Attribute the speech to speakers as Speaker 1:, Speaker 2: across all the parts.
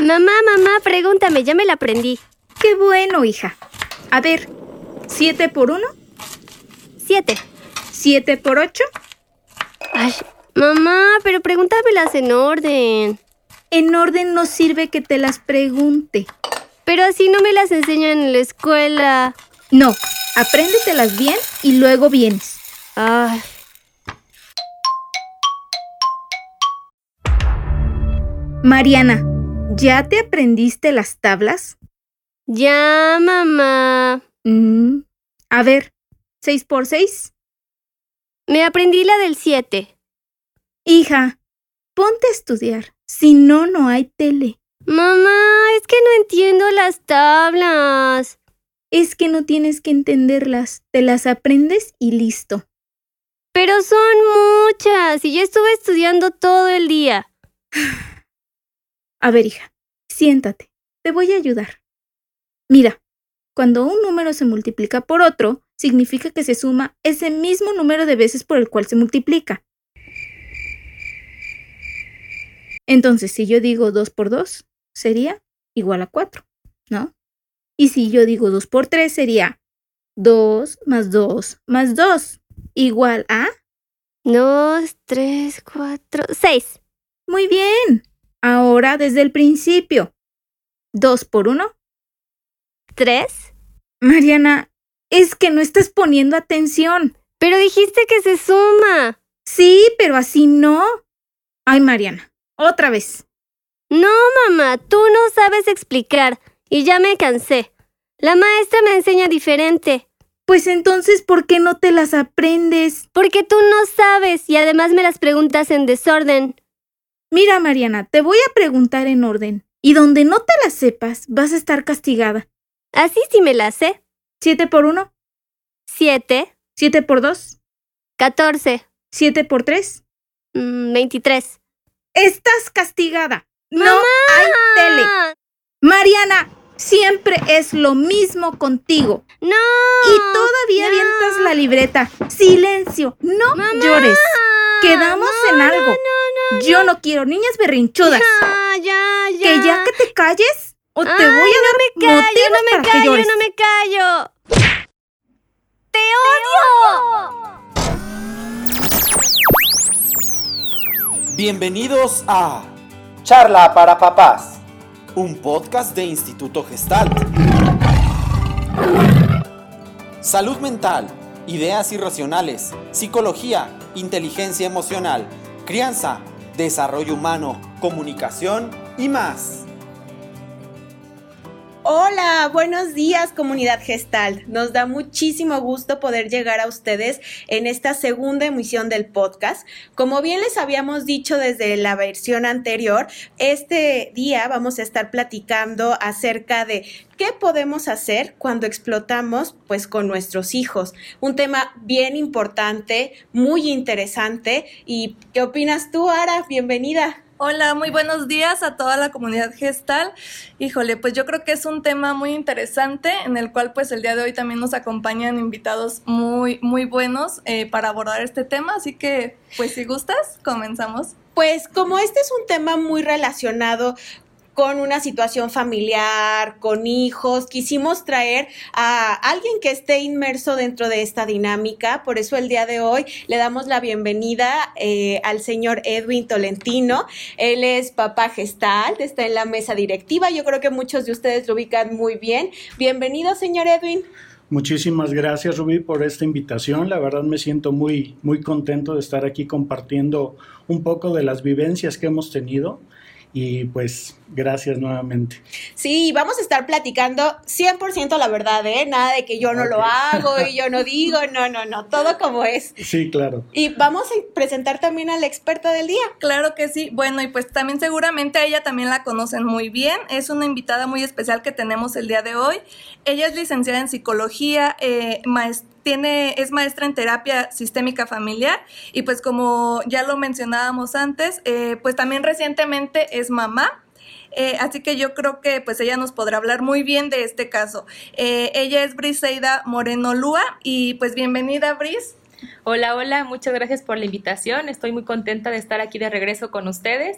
Speaker 1: Mamá, mamá, pregúntame, ya me la aprendí.
Speaker 2: Qué bueno, hija. A ver, ¿siete por uno?
Speaker 1: Siete.
Speaker 2: ¿Siete por ocho?
Speaker 1: Ay, mamá, pero pregúntamelas en orden.
Speaker 2: En orden no sirve que te las pregunte.
Speaker 1: Pero así no me las enseñan en la escuela.
Speaker 2: No, apréndetelas bien y luego vienes.
Speaker 1: Ay.
Speaker 2: Mariana, ¿ya te aprendiste las tablas?
Speaker 1: Ya, mamá.
Speaker 2: Mm, A ver, ¿seis por seis?
Speaker 1: Me aprendí la del siete.
Speaker 2: Hija, ponte a estudiar. Si no, no hay tele.
Speaker 1: Mamá, es que no entiendo las tablas.
Speaker 2: Es que no tienes que entenderlas. Te las aprendes y listo.
Speaker 1: Pero son muchas y yo estuve estudiando todo el día.
Speaker 2: A ver, hija, siéntate. Te voy a ayudar. Mira, cuando un número se multiplica por otro, significa que se suma ese mismo número de veces por el cual se multiplica. Entonces, si yo digo 2 por 2, sería igual a 4, ¿no? Y si yo digo 2 por 3, sería 2 más 2 más 2, igual a...
Speaker 1: Dos, tres, cuatro, seis.
Speaker 2: Muy bien. Ahora desde el principio. 2 por 1.
Speaker 1: ¿Tres?
Speaker 2: Mariana, es que no estás poniendo atención.
Speaker 1: Pero dijiste que se suma.
Speaker 2: Sí, pero así no. Ay, Mariana, otra vez.
Speaker 1: No, mamá, tú no sabes explicar. Y ya me cansé. La maestra me enseña diferente.
Speaker 2: Pues entonces, ¿por qué no te las aprendes?
Speaker 1: Porque tú no sabes y además me las preguntas en desorden.
Speaker 2: Mira, Mariana, te voy a preguntar en orden. Y donde no te las sepas, vas a estar castigada.
Speaker 1: Así sí me las sé.
Speaker 2: ¿Siete por uno?
Speaker 1: Siete,
Speaker 2: ¿Siete por dos?
Speaker 1: catorce,
Speaker 2: ¿Siete por tres?
Speaker 1: mm, veintitrés.
Speaker 2: Estás castigada. No
Speaker 1: ¡Mamá!
Speaker 2: hay tele. Mariana, siempre es lo mismo contigo.
Speaker 1: ¡No!
Speaker 2: Y todavía
Speaker 1: no.
Speaker 2: avientas la libreta. Silencio, no
Speaker 1: ¡Mamá!
Speaker 2: llores. Quedamos
Speaker 1: No,
Speaker 2: en algo.
Speaker 1: No, no,
Speaker 2: Yo no quiero niñas berrinchudas.
Speaker 1: Ya, ya, ya.
Speaker 2: Que ya que te calles o te
Speaker 1: Ay,
Speaker 2: voy a
Speaker 1: no
Speaker 2: dar
Speaker 1: me callo,
Speaker 2: motivos
Speaker 1: no me
Speaker 2: para que
Speaker 1: callo,
Speaker 2: llores.
Speaker 1: no me callo. ¡Te odio!
Speaker 3: Bienvenidos a Charla para Papás, un podcast de Instituto Gestalt. Salud mental, ideas irracionales, psicología, inteligencia emocional, crianza, desarrollo humano, comunicación y más.
Speaker 4: Hola, buenos días comunidad gestal. Nos da muchísimo gusto poder llegar a ustedes en esta segunda emisión del podcast. Como bien les habíamos dicho desde la versión anterior, este día vamos a estar platicando acerca de qué podemos hacer cuando explotamos pues con nuestros hijos. Un tema bien importante, muy interesante. ¿Y qué opinas tú, Ara? Bienvenida.
Speaker 5: Hola, muy buenos días a toda la comunidad gestal. Híjole, pues yo creo que es un tema muy interesante en el cual pues el día de hoy también nos acompañan invitados muy, muy buenos eh, para abordar este tema. Así que, pues si gustas, comenzamos.
Speaker 4: Pues como este es un tema muy relacionado con una situación familiar, con hijos, quisimos traer a alguien que esté inmerso dentro de esta dinámica. Por eso el día de hoy le damos la bienvenida eh, al señor Edwin Tolentino. Él es papá gestal, está en la mesa directiva. Yo creo que muchos de ustedes lo ubican muy bien. Bienvenido, señor Edwin.
Speaker 6: Muchísimas gracias, Rubí, por esta invitación. La verdad me siento muy, muy contento de estar aquí compartiendo un poco de las vivencias que hemos tenido y pues gracias nuevamente.
Speaker 4: Sí, vamos a estar platicando 100% la verdad, ¿eh? Nada de que yo no lo hago y yo no digo, no, no, no, todo como es.
Speaker 6: Sí, claro.
Speaker 4: Y vamos a presentar también a la experta del día.
Speaker 5: Claro que sí. Bueno, y pues también seguramente a ella también la conocen muy bien. Es una invitada muy especial que tenemos el día de hoy. Ella es licenciada en psicología, eh, es maestra en terapia sistémica familiar y pues como ya lo mencionábamos antes, eh, pues también recientemente es mamá. Eh, así que yo creo que pues ella nos podrá hablar muy bien de este caso. Eh, ella es Briseida Moreno Lúa y pues bienvenida Bris.
Speaker 7: Hola, hola, muchas gracias por la invitación. Estoy muy contenta de estar aquí de regreso con ustedes.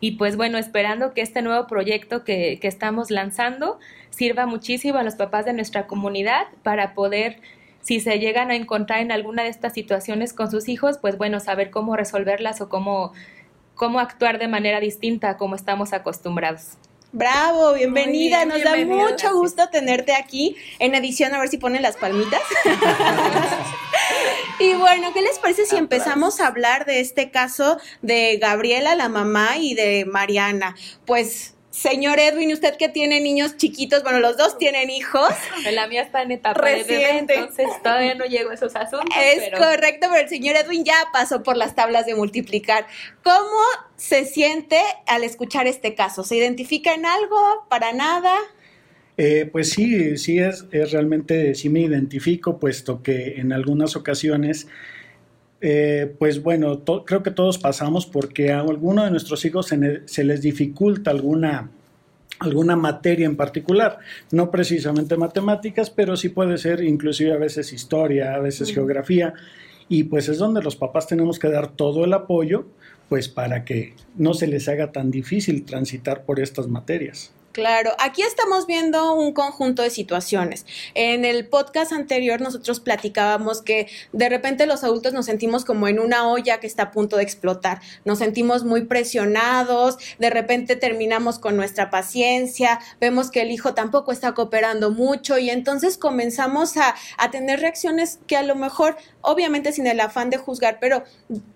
Speaker 7: Y pues bueno, esperando que este nuevo proyecto que estamos lanzando sirva muchísimo a los papás de nuestra comunidad para poder si se llegan a encontrar en alguna de estas situaciones con sus hijos, pues bueno, saber cómo resolverlas o cómo, cómo actuar de manera distinta a como estamos acostumbrados.
Speaker 4: Bravo, bienvenida. Nos da mucho gusto tenerte aquí en edición. A ver si ponen las palmitas. y bueno, ¿qué les parece si empezamos a hablar de este caso de Gabriela, la mamá, y de Mariana? Pues Señor Edwin, usted que tiene niños chiquitos, bueno, los dos tienen hijos.
Speaker 7: La mía está en etapa Reciente. de entonces todavía no llego a esos asuntos.
Speaker 4: Es correcto, pero el señor Edwin ya pasó por las tablas de multiplicar. ¿Cómo se siente al escuchar este caso? ¿Se identifica en algo? ¿Para nada?
Speaker 6: Eh, pues sí, sí es, es realmente, sí me identifico, puesto que en algunas ocasiones eh, pues bueno, creo que todos pasamos porque a alguno de nuestros hijos se, les dificulta alguna, alguna materia en particular, no precisamente matemáticas, pero sí puede ser inclusive a veces historia, a veces geografía, y pues es donde los papás tenemos que dar todo el apoyo, pues para que no se les haga tan difícil transitar por estas materias.
Speaker 4: Claro, aquí estamos viendo un conjunto de situaciones. En el podcast anterior nosotros platicábamos que de repente los adultos nos sentimos como en una olla que está a punto de explotar. Nos sentimos muy presionados, de repente terminamos con nuestra paciencia, vemos que el hijo tampoco está cooperando mucho y entonces comenzamos a, a tener reacciones que a lo mejor, obviamente sin el afán de juzgar, pero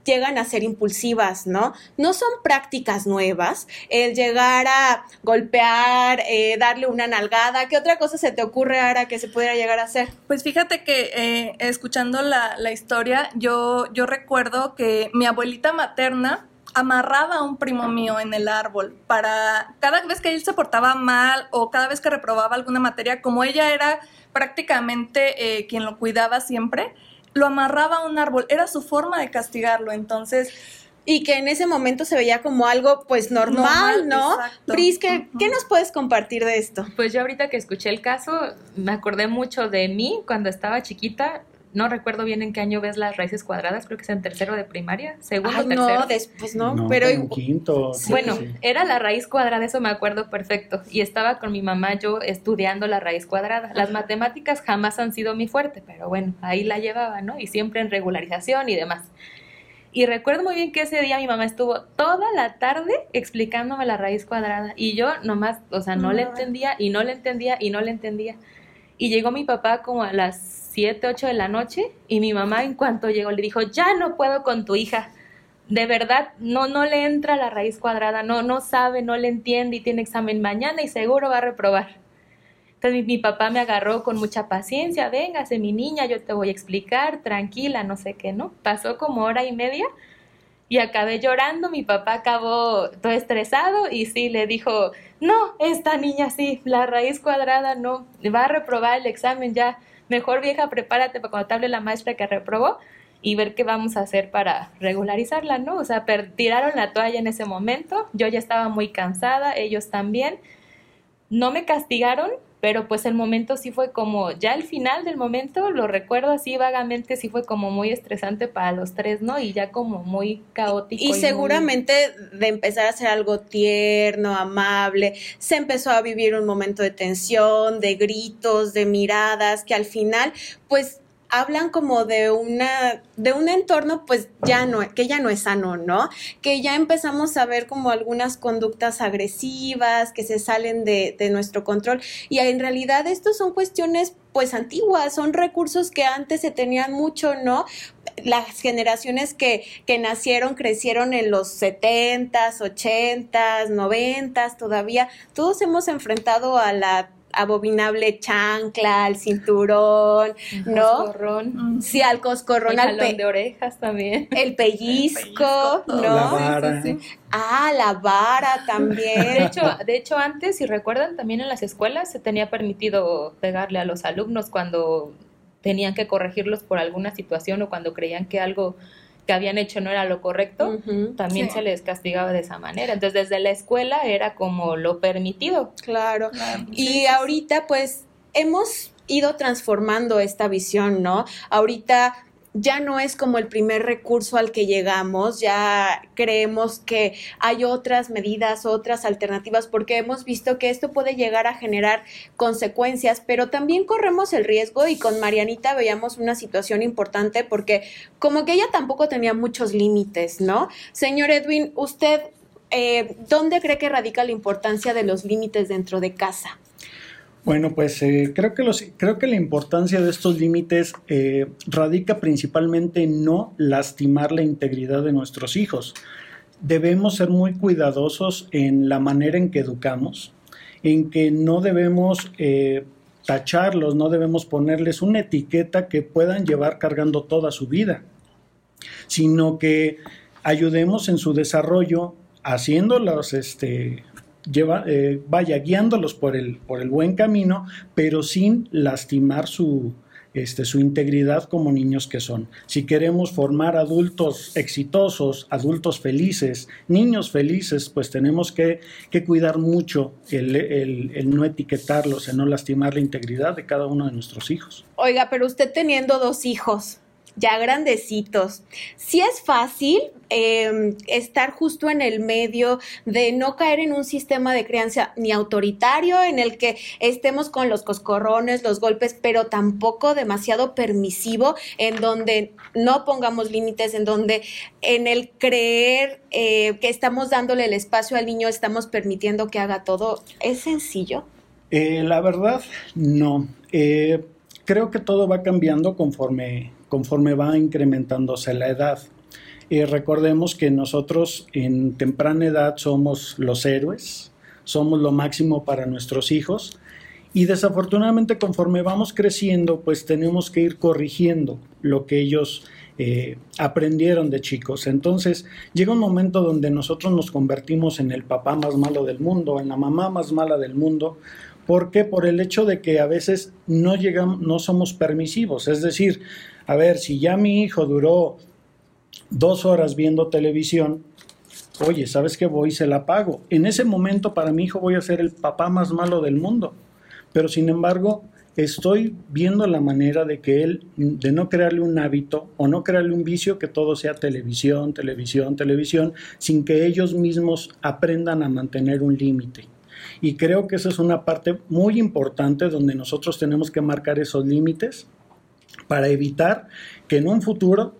Speaker 4: llegan a ser impulsivas, ¿no? No son prácticas nuevas. El llegar a golpear eh, darle una nalgada. ¿Qué otra cosa se te ocurre ahora que se pudiera llegar a hacer?
Speaker 5: Pues fíjate que eh, escuchando la, la, historia, yo, yo recuerdo que mi abuelita materna amarraba a un primo mío en el árbol para cada vez que él se portaba mal o cada vez que reprobaba alguna materia, como ella era prácticamente eh, quien lo cuidaba siempre, lo amarraba a un árbol, era su forma de castigarlo. Entonces,
Speaker 4: y que en ese momento se veía como algo pues normal, ¿no? Pris, ¿qué, ¿qué, nos puedes compartir de esto?
Speaker 7: Pues yo ahorita que escuché el caso me acordé mucho de mí cuando estaba chiquita. No recuerdo bien en qué año ves las raíces cuadradas, creo que es en tercero de primaria, segundo, Ay, tercero.
Speaker 4: No, después no, pero
Speaker 6: en quinto.
Speaker 7: Bueno, era la raíz cuadrada, eso me acuerdo perfecto. Y estaba con mi mamá yo estudiando la raíz cuadrada. Las matemáticas jamás han sido mi fuerte, pero bueno, ahí la llevaba, ¿no? Y siempre en regularización y demás. Y recuerdo muy bien que ese día mi mamá estuvo toda la tarde explicándome la raíz cuadrada y yo nomás, o sea, no le entendía y no le entendía y no le entendía. Y llegó mi papá como a las 7, 8 de la noche y mi mamá en cuanto llegó le dijo, ya no puedo con tu hija. De verdad, no, no le entra la raíz cuadrada, no, no sabe, no le entiende y tiene examen mañana y seguro va a reprobar. Entonces mi, papá me agarró con mucha paciencia, véngase mi niña, yo te voy a explicar, tranquila, no sé qué, ¿no? Pasó como hora y media y acabé llorando, mi papá acabó todo estresado y sí, le dijo, no, esta niña sí, la raíz cuadrada no, va a reprobar el examen ya, mejor vieja, prepárate para cuando te hable la maestra que reprobó y ver qué vamos a hacer para regularizarla, ¿no? O sea, tiraron la toalla en ese momento, yo ya estaba muy cansada, ellos también, no me castigaron, pero pues el momento sí fue como, ya el final del momento, lo recuerdo así vagamente, sí fue como muy estresante para los tres, ¿no? Y ya como muy caótico.
Speaker 4: Y, seguramente de empezar a hacer algo tierno, amable, se empezó a vivir un momento de tensión, de gritos, de miradas, que al final, pues hablan como de una de un entorno pues ya no que ya no es sano, ¿no? Que ya empezamos a ver como algunas conductas agresivas que se salen de, de nuestro control y en realidad estos son cuestiones pues antiguas, son recursos que antes se tenían mucho, ¿no? Las generaciones que, que nacieron, crecieron en los 70s, 80s, 90s, todavía, todos hemos enfrentado a la abominable chancla, al cinturón, ¿no?
Speaker 7: Coscorrón.
Speaker 4: Sí, al coscorrón, al
Speaker 7: pe de orejas también.
Speaker 4: El pellizco, ¿no?
Speaker 6: La vara.
Speaker 4: Ah, la vara también.
Speaker 7: De hecho, de hecho, antes, si recuerdan, también en las escuelas se tenía permitido pegarle a los alumnos cuando tenían que corregirlos por alguna situación o cuando creían que algo que habían hecho no era lo correcto, también se les castigaba de esa manera. Entonces, desde la escuela era como lo permitido.
Speaker 4: Claro. y ahorita, pues, hemos ido transformando esta visión, ¿no? Ahorita ya no es como el primer recurso al que llegamos, ya creemos que hay otras medidas, otras alternativas, porque hemos visto que esto puede llegar a generar consecuencias, pero también corremos el riesgo y con Marianita veíamos una situación importante porque como que ella tampoco tenía muchos límites, ¿no? Señor Edwin, usted, eh, ¿dónde cree que radica la importancia de los límites dentro de casa?
Speaker 6: Bueno, pues eh, creo, que los, creo que la importancia de estos límites eh, radica principalmente en no lastimar la integridad de nuestros hijos. Debemos ser muy cuidadosos en la manera en que educamos, en que no debemos eh, tacharlos, no debemos ponerles una etiqueta que puedan llevar cargando toda su vida, sino que ayudemos en su desarrollo haciéndolos este, lleva, eh, vaya guiándolos por el, por el buen camino, pero sin lastimar su, este, su integridad como niños que son. Si queremos formar adultos exitosos, adultos felices, niños felices, pues tenemos que, que cuidar mucho el, el, el, no etiquetarlos, el no lastimar la integridad de cada uno de nuestros hijos.
Speaker 4: Oiga, pero usted teniendo dos hijos, ya grandecitos. Sí es fácil eh, estar justo en el medio de no caer en un sistema de crianza ni autoritario en el que estemos con los coscorrones, los golpes, pero tampoco demasiado permisivo, en donde no pongamos límites, en donde en el creer eh, que estamos dándole el espacio al niño, estamos permitiendo que haga todo. ¿Es sencillo?
Speaker 6: Eh, la verdad, no. creo que todo va cambiando conforme conforme va incrementándose la edad. Y recordemos que nosotros en temprana edad somos los héroes, somos lo máximo para nuestros hijos y desafortunadamente conforme vamos creciendo pues tenemos que ir corrigiendo lo que ellos eh, aprendieron de chicos. Entonces llega un momento donde nosotros nos convertimos en el papá más malo del mundo, en la mamá más mala del mundo, porque por el hecho de que a veces no llegamos, no somos permisivos, es decir, a ver, si ya mi hijo duró dos horas viendo televisión, oye, ¿sabes qué voy? Se la pago. En ese momento para mi hijo voy a ser el papá más malo del mundo. Pero sin embargo, estoy viendo la manera de que él, de no crearle un hábito o no crearle un vicio que todo sea televisión, televisión, televisión, sin que ellos mismos aprendan a mantener un límite. Y creo que esa es una parte muy importante donde nosotros tenemos que marcar esos límites para evitar que en un futuro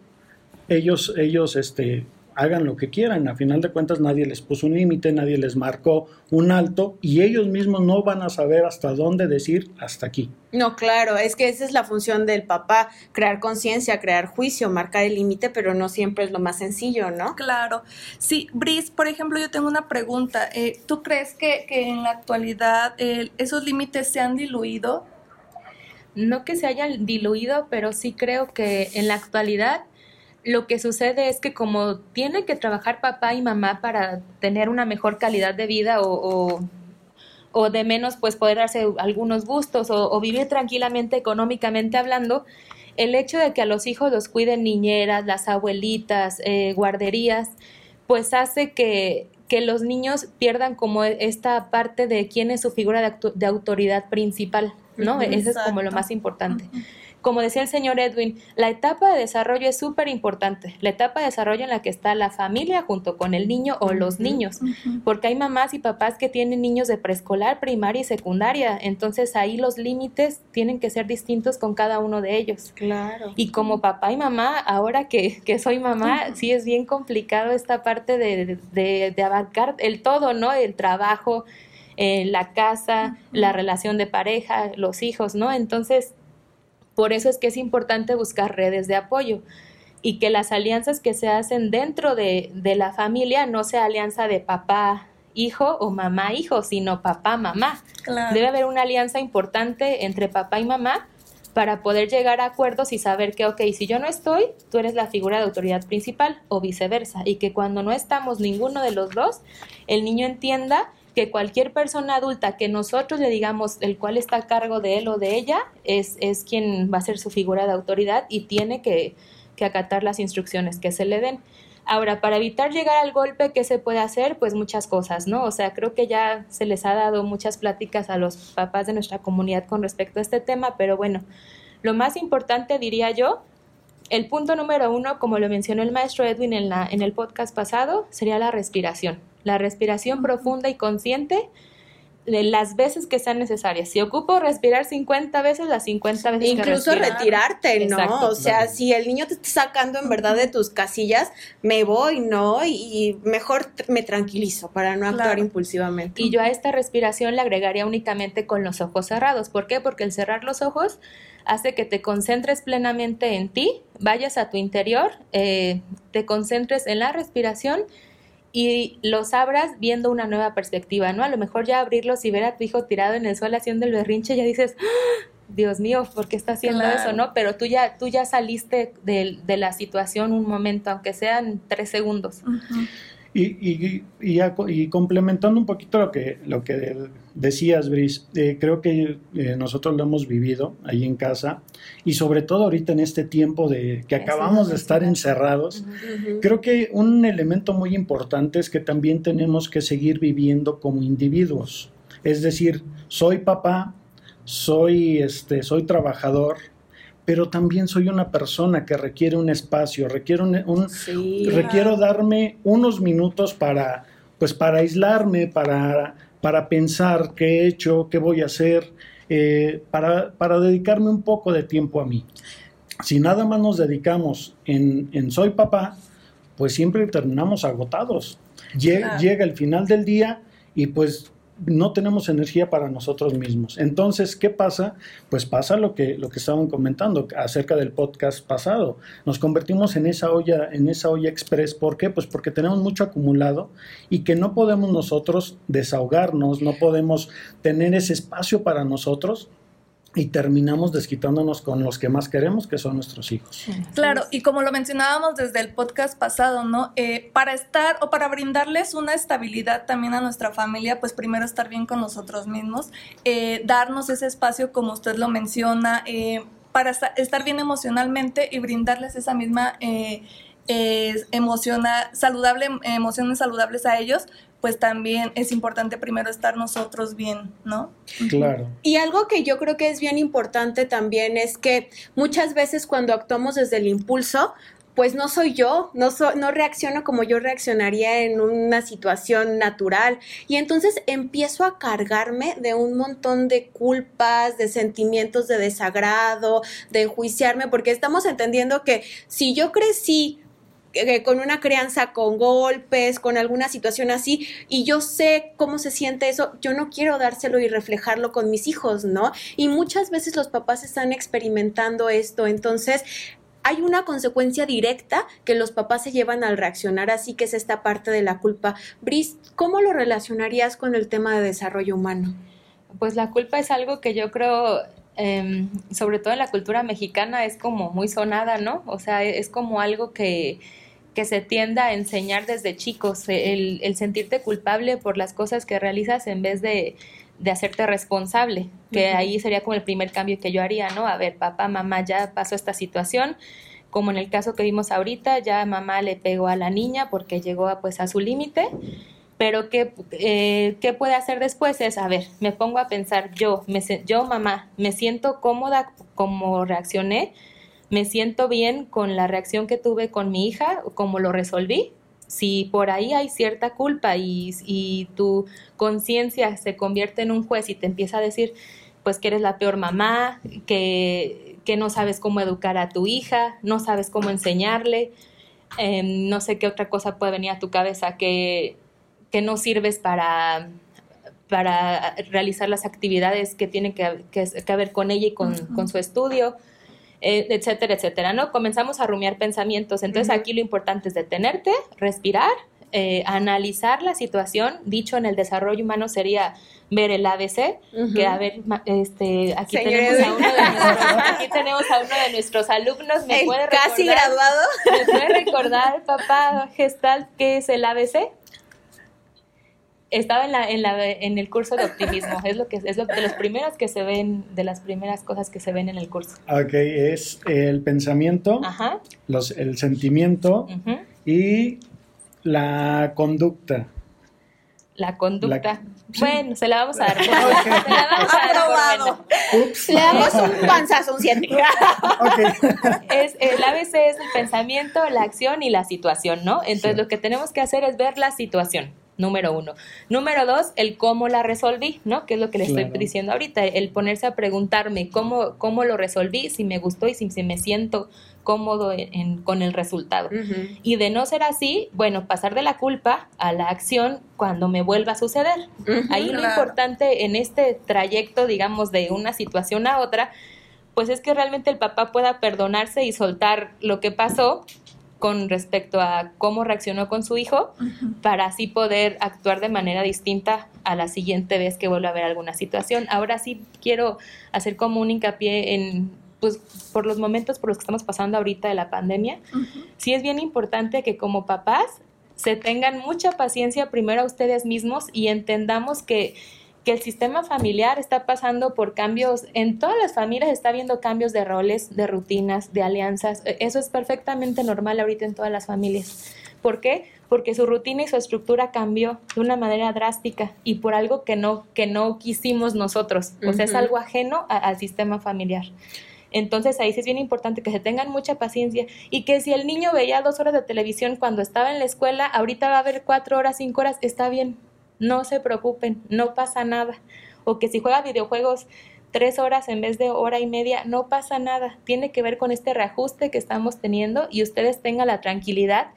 Speaker 6: ellos, ellos este, hagan lo que quieran. A final de cuentas nadie les puso un límite, nadie les marcó un alto y ellos mismos no van a saber hasta dónde decir hasta aquí.
Speaker 4: No, claro, es que esa es la función del papá, crear conciencia, crear juicio, marcar el límite, pero no siempre es lo más sencillo, ¿no?
Speaker 5: Claro. Sí, Brice, por ejemplo, yo tengo una pregunta. Eh, ¿Tú crees que, que, en la actualidad eh, esos límites se han diluido?
Speaker 7: No que se hayan diluido, pero sí creo que en la actualidad lo que sucede es que como tiene que trabajar papá y mamá para tener una mejor calidad de vida o, o, de menos pues poder darse algunos gustos o, vivir tranquilamente económicamente hablando, el hecho de que a los hijos los cuiden niñeras, las abuelitas, eh, guarderías, pues hace que, que los niños pierdan como esta parte de quién es su figura de autoridad principal. ¿No? Eso es como lo más importante. Como decía el señor Edwin, la etapa de desarrollo es súper importante, la etapa de desarrollo en la que está la familia junto con el niño o los niños, porque hay mamás y papás que tienen niños de preescolar, primaria y secundaria, entonces ahí los límites tienen que ser distintos con cada uno de ellos.
Speaker 4: Claro.
Speaker 7: Y como papá y mamá, ahora que, que soy mamá, sí es bien complicado esta parte de, de, de abarcar el todo, ¿no? El trabajo, en la casa, la relación de pareja, los hijos, ¿no? Entonces, por eso es que es importante buscar redes de apoyo y que las alianzas que se hacen dentro de, de la familia no sea alianza de papá, hijo o mamá, hijo, sino papá, mamá. Debe haber una alianza importante entre papá y mamá para poder llegar a acuerdos y saber que, ok, si yo no estoy, tú eres la figura de autoridad principal o viceversa, y que cuando no estamos ninguno de los dos, el niño entienda que cualquier persona adulta que nosotros le digamos el cual está a cargo de él o de ella es, es quien va a ser su figura de autoridad y tiene que, que acatar las instrucciones que se le den. Ahora, para evitar llegar al golpe, ¿qué se puede hacer? Pues muchas cosas, ¿no? O sea, creo que ya se les ha dado muchas pláticas a los papás de nuestra comunidad con respecto a este tema, pero bueno, lo más importante, diría yo, El punto número uno, como lo mencionó el maestro Edwin en, la, en el podcast pasado, sería la respiración. La respiración profunda y consciente de las veces que sean necesarias. Si ocupo respirar 50 veces, las 50 veces
Speaker 4: Incluso
Speaker 7: que
Speaker 4: retirarte, ¿no?
Speaker 7: Exacto.
Speaker 4: O sea, si el niño te está sacando en verdad de tus casillas, me voy, ¿no? Y, y mejor me tranquilizo para no actuar
Speaker 5: Claro.
Speaker 4: impulsivamente.
Speaker 7: Y yo a esta respiración le agregaría únicamente con los ojos cerrados. ¿Por qué? Porque el cerrar los ojos hace que te concentres plenamente en ti, vayas a tu interior, eh, te concentres en la respiración y los abras viendo una nueva perspectiva, ¿no? A lo mejor ya abrirlos y ver a tu hijo tirado en el suelo haciendo el berrinche, ya dices, ¡Ah! Dios mío, ¿por qué está haciendo
Speaker 5: Claro.
Speaker 7: eso, no? Pero tú ya, tú ya saliste de, de la situación un momento, aunque sean tres segundos.
Speaker 6: Y, y, y, ya co- y complementando un poquito lo que, lo que decías, Bris, eh, creo que eh, nosotros lo hemos vivido ahí en casa y sobre todo ahorita en este tiempo de que acabamos de estar encerrados, creo que un elemento muy importante es que también tenemos que seguir viviendo como individuos. Es decir, soy papá, soy, este, soy trabajador, pero también soy una persona que requiere un espacio, requiere un, un-
Speaker 4: Sí.
Speaker 6: requiero darme unos minutos para, pues, para aislarme, para, para pensar qué he hecho, qué voy a hacer, eh, para, para dedicarme un poco de tiempo a mí. Si nada más nos dedicamos en, en soy papá, pues siempre terminamos agotados.
Speaker 5: Claro.
Speaker 6: Llega el final del día y pues no tenemos energía para nosotros mismos. Entonces, ¿qué pasa? Pues pasa lo que, lo que estaban comentando acerca del podcast pasado. Nos convertimos en esa olla, en esa olla express. ¿Por qué? Pues porque tenemos mucho acumulado y que no podemos nosotros desahogarnos, no podemos tener ese espacio para nosotros y terminamos desquitándonos con los que más queremos, que son nuestros hijos.
Speaker 5: Claro, y como lo mencionábamos desde el podcast pasado, ¿no? Eh, para estar o para brindarles una estabilidad también a nuestra familia, pues primero estar bien con nosotros mismos, eh, darnos ese espacio como usted lo menciona, eh, para esta- estar bien emocionalmente y brindarles esa misma eh, eh, emociona, saludable, emociones saludables a ellos, pues también es importante primero estar nosotros bien, ¿no?
Speaker 6: Claro.
Speaker 4: Y algo que yo creo que es bien importante también es que muchas veces cuando actuamos desde el impulso, pues no soy yo, no, so- no reacciono como yo reaccionaría en una situación natural. Y entonces empiezo a cargarme de un montón de culpas, de sentimientos de desagrado, de enjuiciarme, porque estamos entendiendo que si yo crecí eh, con una crianza con golpes, con alguna situación así, y yo sé cómo se siente eso, yo no quiero dárselo y reflejarlo con mis hijos, ¿no? Y muchas veces los papás están experimentando esto, entonces hay una consecuencia directa que los papás se llevan al reaccionar así, que es esta parte de la culpa. Bris, ¿cómo lo relacionarías con el tema de desarrollo humano?
Speaker 7: Pues la culpa es algo que yo creo, em, sobre todo en la cultura mexicana, es como muy sonada, ¿no? O sea, es como algo que, que se tiende a enseñar desde chicos, el, el sentirte culpable por las cosas que realizas en vez de, de hacerte responsable, que
Speaker 4: Ujú.
Speaker 7: ahí sería como el primer cambio que yo haría, ¿no? A ver, papá, mamá, ya pasó esta situación, como en el caso que vimos ahorita, ya mamá le pegó a la niña porque llegó a, pues a su límite, pero ¿qué, eh, ¿qué puede hacer después? Es, a ver, me pongo a pensar, yo, me, yo mamá, me siento cómoda como reaccioné, me siento bien con la reacción que tuve con mi hija, como lo resolví. Si por ahí hay cierta culpa y, y tu conciencia se convierte en un juez y te empieza a decir, pues que eres la peor mamá, que, que no sabes cómo educar a tu hija, no sabes cómo enseñarle, eh, no sé qué otra cosa puede venir a tu cabeza, que, que no sirves para, para realizar las actividades que tienen que, que, que ver con ella y con, con su estudio, eh, etcétera, etcétera, ¿no? Comenzamos a rumiar pensamientos. Entonces aquí lo importante es detenerte, respirar, eh, analizar la situación. Dicho en el desarrollo humano sería ver el ABC, que a ver, este, aquí tenemos, a uno de nuestros, aquí tenemos a uno de nuestros alumnos. ¿Me
Speaker 4: El
Speaker 7: puede
Speaker 4: casi
Speaker 7: recordar-
Speaker 4: graduado.
Speaker 7: ¿Me puede recordar, papá Gestalt, qué es el ABC? Estaba en, la, en, la, en el curso de optimismo, es lo que es lo de las primeras que se ven, de las primeras cosas que se ven en el curso.
Speaker 6: Ok, es el pensamiento,
Speaker 7: Ajá.
Speaker 6: los, el sentimiento y la conducta.
Speaker 7: la conducta. Bueno, se la vamos a dar. Se
Speaker 4: la vamos a dar. Ups. Le damos un panzazo, un 7.
Speaker 7: es, el ABC es el pensamiento, la acción y la situación, ¿no? Entonces lo que tenemos que hacer es ver la situación número uno. Número dos, el cómo la resolví, ¿no? Que es lo que le estoy diciendo ahorita, el ponerse a preguntarme cómo, cómo lo resolví, si me gustó y si, me siento cómodo con el resultado. Y de no ser así, bueno, pasar de la culpa a la acción cuando me vuelva a suceder. Ahí lo importante en este trayecto, digamos, de una situación a otra, pues es que realmente el papá pueda perdonarse y soltar lo que pasó con respecto a cómo reaccionó con su hijo para así poder actuar de manera distinta a la siguiente vez que vuelva a haber alguna situación. Ahora sí quiero hacer como un hincapié en, pues, por los momentos por los que estamos pasando ahorita de la pandemia, sí es bien importante que como papás se tengan mucha paciencia primero a ustedes mismos y entendamos que que el sistema familiar está pasando por cambios, en todas las familias está habiendo cambios de roles, de rutinas, de alianzas. E, eso es perfectamente normal ahorita en todas las familias. ¿Por qué? Porque su rutina y su estructura cambió de una manera drástica y por algo que no, que no quisimos nosotros. O sea, es algo ajeno al sistema familiar. Entonces ahí sí es bien importante que se tengan mucha paciencia y que si el niño veía dos horas de televisión cuando estaba en la escuela, ahorita va a ver cuatro horas, cinco horas, está bien no se preocupen, no pasa nada. O que si juega videojuegos tres horas en vez de hora y media, no pasa nada. Tiene que ver con este reajuste que estamos teniendo y ustedes tengan la tranquilidad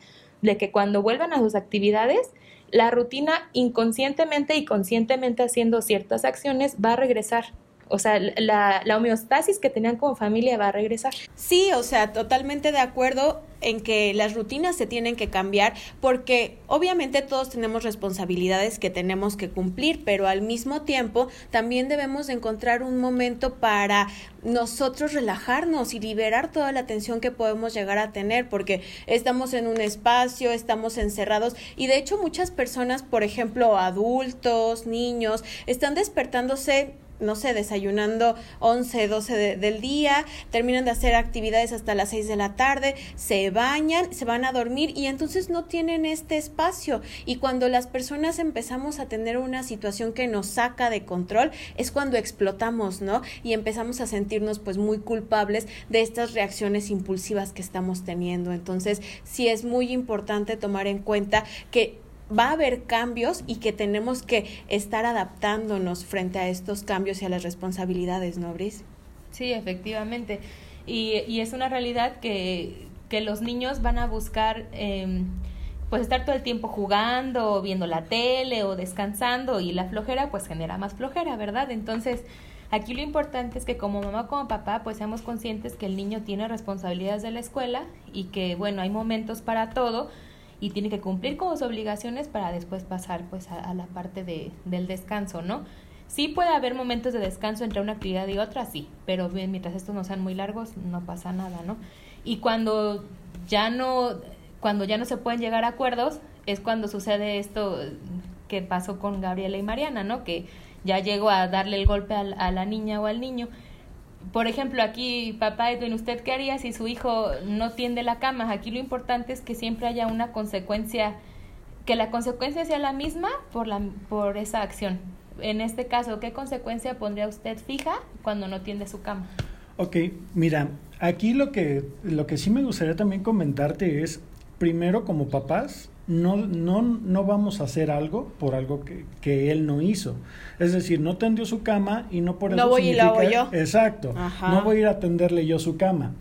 Speaker 7: de que cuando vuelvan a sus actividades, la rutina inconscientemente y conscientemente haciendo ciertas acciones va a regresar. O sea, la, la homeostasis que tenían como familia va a regresar.
Speaker 4: Sí, o sea, totalmente de acuerdo en que las rutinas se tienen que cambiar porque obviamente todos tenemos responsabilidades que tenemos que cumplir, pero al mismo tiempo también debemos encontrar un momento para nosotros relajarnos y liberar toda la tensión que podemos llegar a tener porque estamos en un espacio, estamos encerrados y de hecho muchas personas, por ejemplo, adultos, niños, están despertándose no sé, desayunando 11, 12 del día, terminan de hacer actividades hasta las 6 de la tarde, se bañan, se van a dormir y entonces no tienen este espacio. Y cuando las personas empezamos a tener una situación que nos saca de control, es cuando explotamos, ¿no? Y empezamos a sentirnos pues muy culpables de estas reacciones impulsivas que estamos teniendo. Entonces, sí es muy importante tomar en cuenta que va a haber cambios y que tenemos que estar adaptándonos frente a estos cambios y a las responsabilidades, ¿no, Brice?
Speaker 7: Sí, efectivamente. Y, y es una realidad que, que, los niños van a buscar eh, pues estar todo el tiempo jugando, viendo la tele o descansando y la flojera pues genera más flojera, ¿verdad? Entonces, aquí lo importante es que como mamá como papá pues seamos conscientes que el niño tiene responsabilidades de la escuela y que bueno, hay momentos para todo, y tiene que cumplir con sus obligaciones para después pasar pues a, la parte de, del descanso, ¿no? Sí puede haber momentos de descanso entre una actividad y otra, sí, pero mientras estos no sean muy largos no pasa nada, ¿no? Y cuando ya no, cuando ya no se pueden llegar a acuerdos, es cuando sucede esto que pasó con Gabriela y Mariana, ¿no? Que ya llegó a darle el golpe a la niña o al niño por ejemplo, aquí, papá Edwin, ¿usted qué haría si su hijo no tiende la cama? Aquí lo importante es que siempre haya una consecuencia, que la consecuencia sea la misma por, la, por esa acción. En este caso, ¿qué consecuencia pondría usted fija cuando no tiende su cama?
Speaker 6: Ok, mira, aquí lo que, lo que sí me gustaría también comentarte es, primero como papás, no, no, no vamos a hacer algo por algo que, que, él no hizo. Es decir, no tendió su cama y no por eso.
Speaker 4: No voy y la voy yo.
Speaker 6: Exacto. No voy a ir a tenderle yo su cama.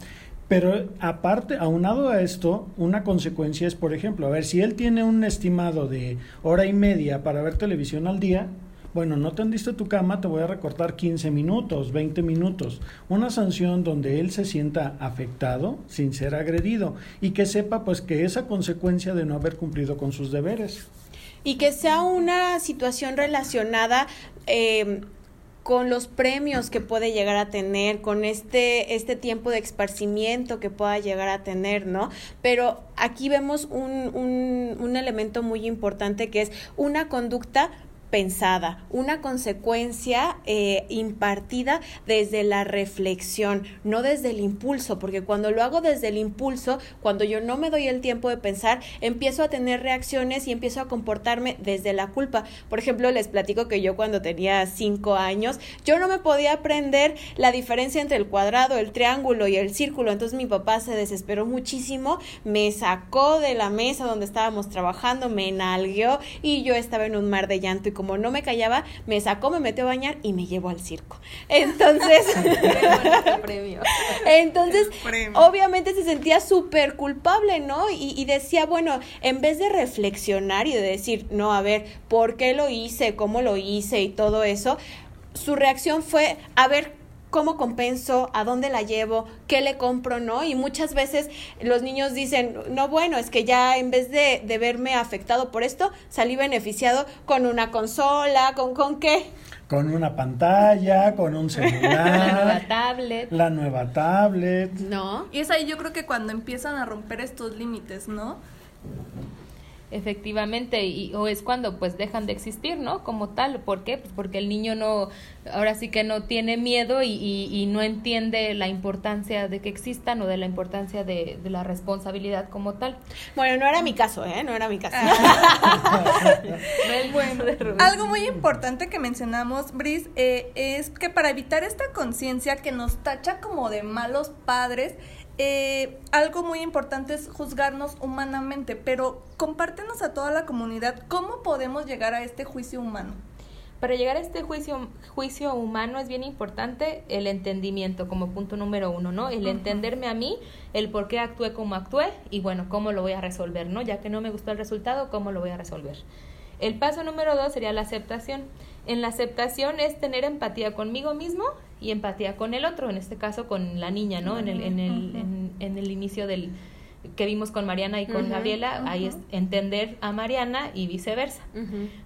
Speaker 6: Pero aparte, aunado a esto, una consecuencia es, por ejemplo, a ver, si él tiene un estimado de hora y media para ver televisión al día, bueno, no tendiste tu cama, te voy a recortar 15 minutos, 20 minutos. Una sanción donde él se sienta afectado sin ser agredido y que sepa pues que esa consecuencia de no haber cumplido con sus deberes.
Speaker 4: Y que sea una situación relacionada eh, con los premios que puede llegar a tener, con este, este tiempo de esparcimiento que pueda llegar a tener, ¿no? Pero aquí vemos un, un, un elemento muy importante que es una conducta pensada, una consecuencia eh, impartida desde la reflexión, no desde el impulso, porque cuando lo hago desde el impulso, cuando yo no me doy el tiempo de pensar, empiezo a tener reacciones y empiezo a comportarme desde la culpa. Por ejemplo, les platico que yo cuando tenía cinco años, yo no me podía aprender la diferencia entre el cuadrado, el triángulo y el círculo, entonces mi papá se desesperó muchísimo, me sacó de la mesa donde estábamos trabajando, me enalgueó y yo estaba en un mar de llanto y como no me callaba, me sacó, me metió a bañar y me llevó al circo. Entonces, entonces, obviamente se sentía súper culpable, ¿no? Y, y decía, bueno, en vez de reflexionar y de decir, no, a ver, ¿por qué lo hice? ¿Cómo lo hice? Y todo eso, su reacción fue, a ver, cómo compenso, a dónde la llevo, qué le compro, ¿no? Y muchas veces los niños dicen, no, bueno, es que ya en vez de, de verme afectado por esto, salí beneficiado con una consola, con, ¿con qué?
Speaker 6: Con una pantalla, con un celular.
Speaker 7: La nueva tablet.
Speaker 6: La nueva tablet.
Speaker 4: ¿No?
Speaker 5: Y es ahí yo creo que cuando empiezan a romper estos límites, ¿no?
Speaker 7: Efectivamente, y, o es cuando pues dejan de existir, ¿no? Como tal, ¿por qué? Pues porque el niño no, ahora sí que no tiene miedo y, y, no entiende la importancia de que existan o de la importancia de, de, la responsabilidad como tal.
Speaker 4: Bueno, no era mi caso, ¿eh? No era mi caso.
Speaker 5: bueno, algo muy importante que mencionamos, Bris, eh, es que para evitar esta conciencia que nos tacha como de malos padres, eh, algo muy importante es juzgarnos humanamente, pero compártenos a toda la comunidad cómo podemos llegar a este juicio humano.
Speaker 7: Para llegar a este juicio, juicio humano es bien importante el entendimiento como punto número uno, ¿no? El entenderme a mí, el por qué actué como actué y bueno, cómo lo voy a resolver, ¿no? Ya que no me gustó el resultado, cómo lo voy a resolver. El paso número dos sería la aceptación. En la aceptación es tener empatía conmigo mismo y empatía con el otro, en este caso con la niña, ¿no? En el, en el, en, el inicio del que vimos con Mariana y con Gabriela, ahí es entender a Mariana y viceversa.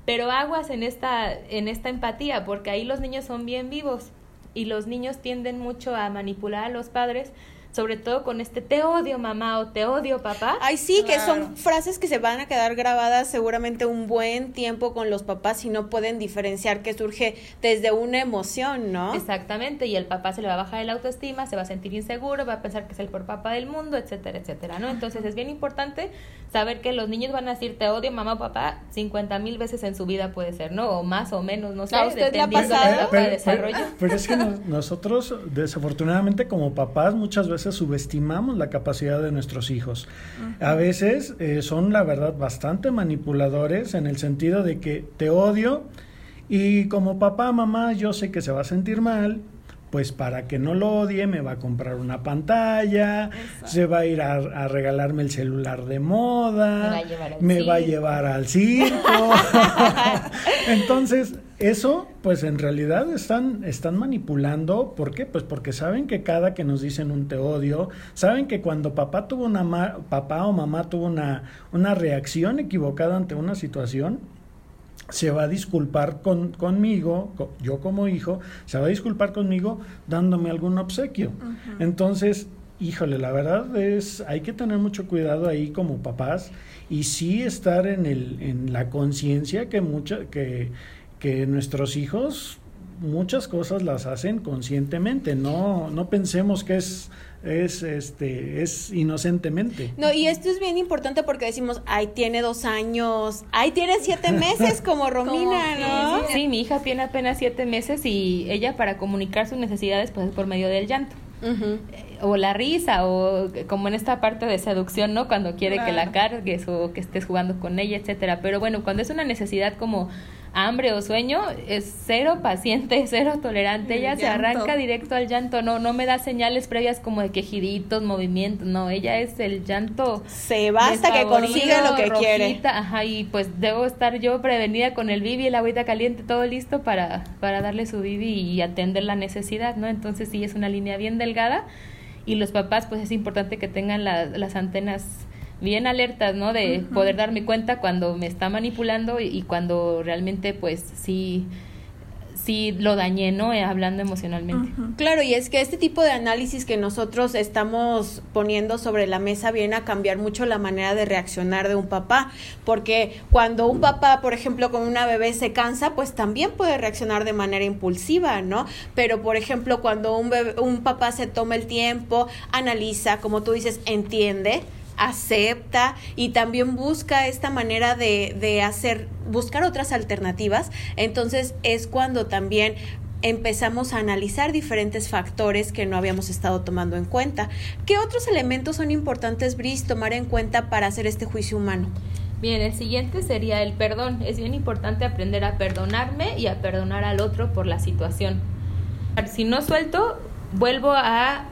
Speaker 7: Pero aguas en esta, en esta empatía, porque ahí los niños son bien vivos y los niños tienden mucho a manipular a los padres sobre todo con este te odio mamá o te odio papá.
Speaker 4: Ay, sí, que son frases que se van a quedar grabadas seguramente un buen tiempo con los papás y no pueden diferenciar que surge desde una emoción, ¿no?
Speaker 7: Exactamente, y el papá se le va a bajar el autoestima, se va a sentir inseguro, va a pensar que es el por papá del mundo, etcétera, etcétera, ¿no? Entonces es bien importante saber que los niños van a decir te odio mamá o papá 50 mil veces en su vida puede ser, ¿no? O más o menos, no sé,
Speaker 4: usted la pasado?
Speaker 6: de desarrollo. pero es que nosotros desafortunadamente como papás muchas veces subestimamos la capacidad de nuestros hijos. A veces eh, son, la verdad, bastante manipuladores en el sentido de que te odio y como papá, mamá, yo sé que se va a sentir mal, pues para que no lo odie me va a comprar una pantalla, se va a ir a, regalarme el celular de moda, me va a llevar al circo. Entonces, eso, pues en realidad están, están manipulando. ¿Por qué? Pues porque saben que cada que nos dicen un te odio, saben que cuando papá tuvo una papá o mamá tuvo una, una reacción equivocada ante una situación, se va a disculpar con, conmigo, yo como hijo, se va a disculpar conmigo dándome algún obsequio. Entonces, híjole, la verdad es, hay que tener mucho cuidado ahí como papás y sí estar en, el, en la conciencia que, mucha, que, que nuestros hijos muchas cosas las hacen conscientemente, no, no pensemos que es es este es inocentemente.
Speaker 4: No, y esto es bien importante porque decimos, ay, tiene dos años, ay, tiene siete meses como Romina, ¿no?
Speaker 7: Sí, mi hija tiene apenas siete meses y ella para comunicar sus necesidades pues por medio del llanto. Eh, o la risa, o como en esta parte de seducción, ¿no? Cuando quiere que la cargues o que estés jugando con ella, etcétera. Pero bueno, cuando es una necesidad como hambre o sueño, es cero paciente, cero tolerante. ella se arranca directo al llanto, no, no me da señales previas como de quejiditos, movimientos, no, ella es el llanto.
Speaker 4: Se va hasta que consiga lo que quiere.
Speaker 7: Ajá, y pues debo estar yo prevenida con el bibi, el agüita caliente, todo listo para, para darle su bibi y atender la necesidad, ¿no? Entonces sí es una línea bien delgada y los papás pues es importante que tengan las antenas bien alertas, ¿no? De poder darme cuenta cuando me está manipulando y, cuando realmente, pues, sí, sí lo dañé, ¿no? Eh, hablando emocionalmente.
Speaker 4: Claro, y es que este tipo de análisis que nosotros estamos poniendo sobre la mesa viene a cambiar mucho la manera de reaccionar de un papá, porque cuando un papá, por ejemplo, con una bebé se cansa, pues también puede reaccionar de manera impulsiva, ¿no? Pero, por ejemplo, cuando un, bebé, un papá se toma el tiempo, analiza, como tú dices, entiende, acepta y también busca esta manera de, de hacer, buscar otras alternativas, entonces es cuando también empezamos a analizar diferentes factores que no habíamos estado tomando en cuenta. ¿Qué otros elementos son importantes, Brice, tomar en cuenta para hacer este juicio humano?
Speaker 7: Bien, el siguiente sería el perdón. Es bien importante aprender a perdonarme y a perdonar al otro por la situación. Si no suelto, vuelvo a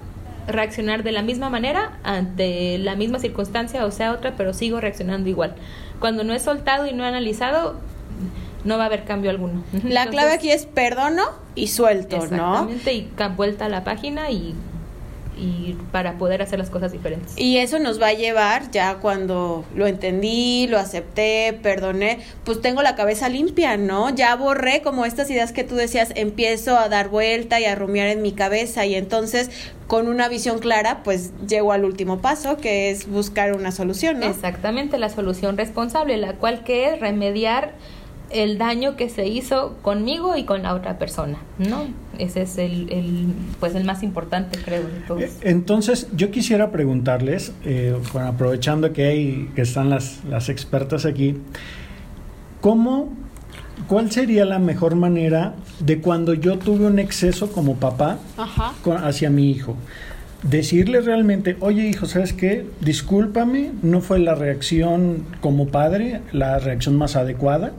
Speaker 7: reaccionar de la misma manera ante la misma circunstancia o sea otra, pero sigo reaccionando igual. Cuando no he soltado y no he analizado, no va a haber cambio alguno.
Speaker 4: La clave aquí es perdono y suelto,
Speaker 7: exactamente, y vuelta a la página y y para poder hacer las cosas diferentes.
Speaker 4: Y eso nos va a llevar ya cuando lo entendí, lo acepté, perdoné, pues tengo la cabeza limpia, ¿no? Ya borré como estas ideas que tú decías, empiezo a dar vuelta y a rumiar en mi cabeza y entonces con una visión clara, pues llego al último paso, que es buscar una solución, ¿no?
Speaker 7: Exactamente, la solución responsable, la cual que es remediar el daño que se hizo conmigo y con la otra persona, ¿no? Ese es el, pues el más importante, creo, de todos. Eh,
Speaker 6: entonces, yo quisiera preguntarles, eh, aprovechando que, hay, que están las, las expertas aquí, ¿cómo, cuál sería la mejor manera de cuando yo tuve un exceso como papá hacia mi hijo? decirle realmente, oye hijo, ¿sabes qué? Discúlpame, no fue la reacción como padre, la reacción más adecuada.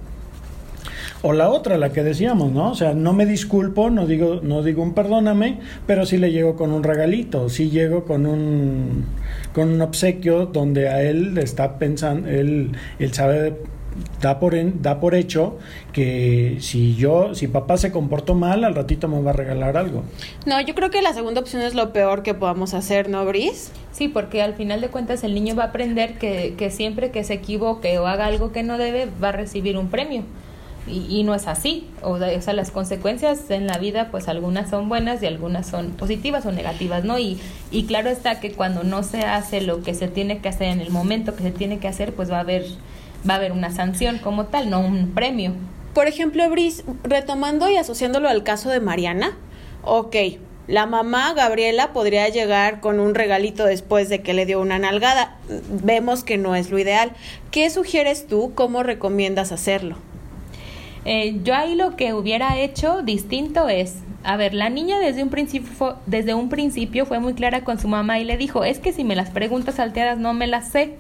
Speaker 6: O la otra, la que decíamos, ¿no? O sea, no me disculpo, no digo, no digo un perdóname, pero sí le llego con un regalito, sí llego con un, con un obsequio donde a él está pensando, él, él sabe da por, da por hecho que si yo, si papá se comportó mal, al ratito me va a regalar algo.
Speaker 4: No, yo creo que la segunda opción es lo peor que podamos hacer, ¿no, Brice?
Speaker 7: Sí, porque al final de cuentas el niño va a aprender que, que siempre que se equivoque o haga algo que no debe, va a recibir un premio y, no es así. O, sea, las consecuencias en la vida, pues algunas son buenas y algunas son positivas o negativas, ¿no? Y, y claro está que cuando no se hace lo que se tiene que hacer en el momento que se tiene que hacer, pues va a haber, va a haber una sanción como tal, no un premio.
Speaker 4: Por ejemplo, Brice, retomando y asociándolo al caso de Mariana, ok, la mamá Gabriela podría llegar con un regalito después de que le dio una nalgada. Vemos que no es lo ideal. ¿Qué sugieres tú? ¿Cómo recomiendas hacerlo?
Speaker 7: Eh, yo ahí lo que hubiera hecho distinto es, a ver, la niña desde un principio, desde un principio fue muy clara con su mamá y le dijo, es que si me las preguntas salteadas no me las sé.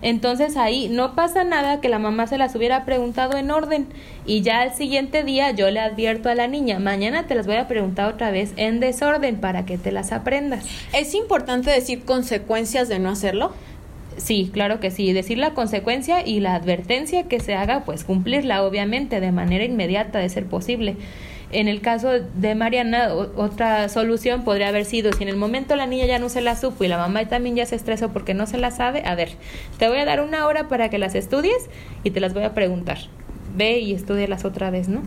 Speaker 7: Entonces ahí no pasa nada que la mamá se las hubiera preguntado en orden y ya al siguiente día yo le advierto a la niña, mañana te las voy a preguntar otra vez en desorden para que te las aprendas.
Speaker 4: ¿Es importante decir consecuencias de no hacerlo?
Speaker 7: Sí, claro que sí. Decir la consecuencia y la advertencia que se haga, pues cumplirla, obviamente, de manera inmediata, de ser posible. En el caso de Mariana, otra solución podría haber sido, si en el momento la niña ya no se la supo y la mamá también ya se estresó porque no se la sabe, a ver, te voy a dar una hora para que las estudies y te las voy a preguntar. Ve y estudialas otra vez, ¿no?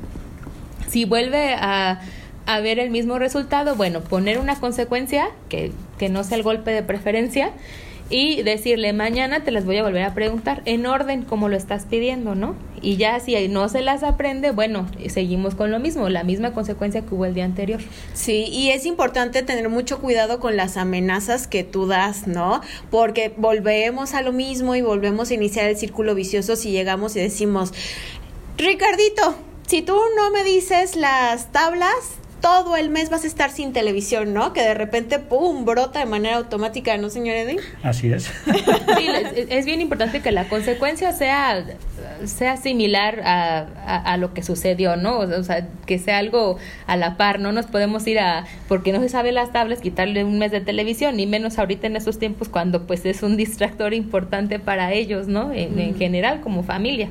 Speaker 7: Si vuelve a, a ver el mismo resultado, bueno, poner una consecuencia, que, que no sea el golpe de preferencia, y decirle mañana te las voy a volver a preguntar en orden como lo estás pidiendo, ¿no? Y ya si no se las aprende, bueno, seguimos con lo mismo, la misma consecuencia que hubo el día anterior.
Speaker 4: Sí, y es importante tener mucho cuidado con las amenazas que tú das, ¿no? Porque volvemos a lo mismo y volvemos a iniciar el círculo vicioso si llegamos y decimos, Ricardito, si tú no me dices las tablas, todo el mes vas a estar sin televisión, ¿no? Que de repente, ¡pum!, brota de manera automática, ¿no, señor Edwin?
Speaker 6: Así es.
Speaker 7: Sí, es, bien importante que la consecuencia sea, sea similar a, a, lo que sucedió, ¿no? O sea, que sea algo a la par, no nos podemos ir a, porque no se sabe las tablas, quitarle un mes de televisión, ni menos ahorita en estos tiempos cuando pues es un distractor importante para ellos, ¿no? En, general, como familia.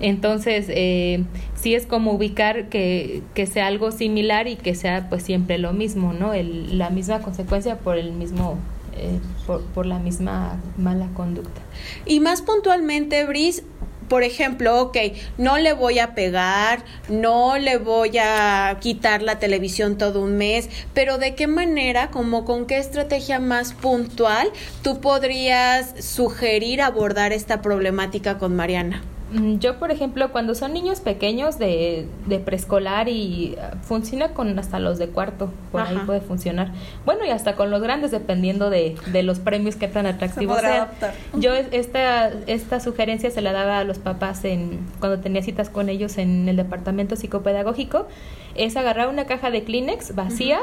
Speaker 7: Entonces, eh, sí es como ubicar que, que sea algo similar y que sea pues siempre lo mismo, ¿no? El, la misma consecuencia por el mismo eh, por, por, la misma mala conducta.
Speaker 4: Y más puntualmente, Brice, por ejemplo, ok, no le voy a pegar, no le voy a quitar la televisión todo un mes, pero ¿de qué manera, como con qué estrategia más puntual tú podrías sugerir abordar esta problemática con Mariana?
Speaker 7: Mm, yo, por ejemplo, cuando son niños pequeños de, de preescolar y uh, funciona con hasta los de cuarto, por ahí puede funcionar. Bueno, y hasta con los grandes, dependiendo de, de los premios que tan atractivos sean. Yo esta, esta sugerencia se la daba a los papás en cuando tenía citas con ellos en el departamento psicopedagógico. Es agarrar una caja de Kleenex vacía,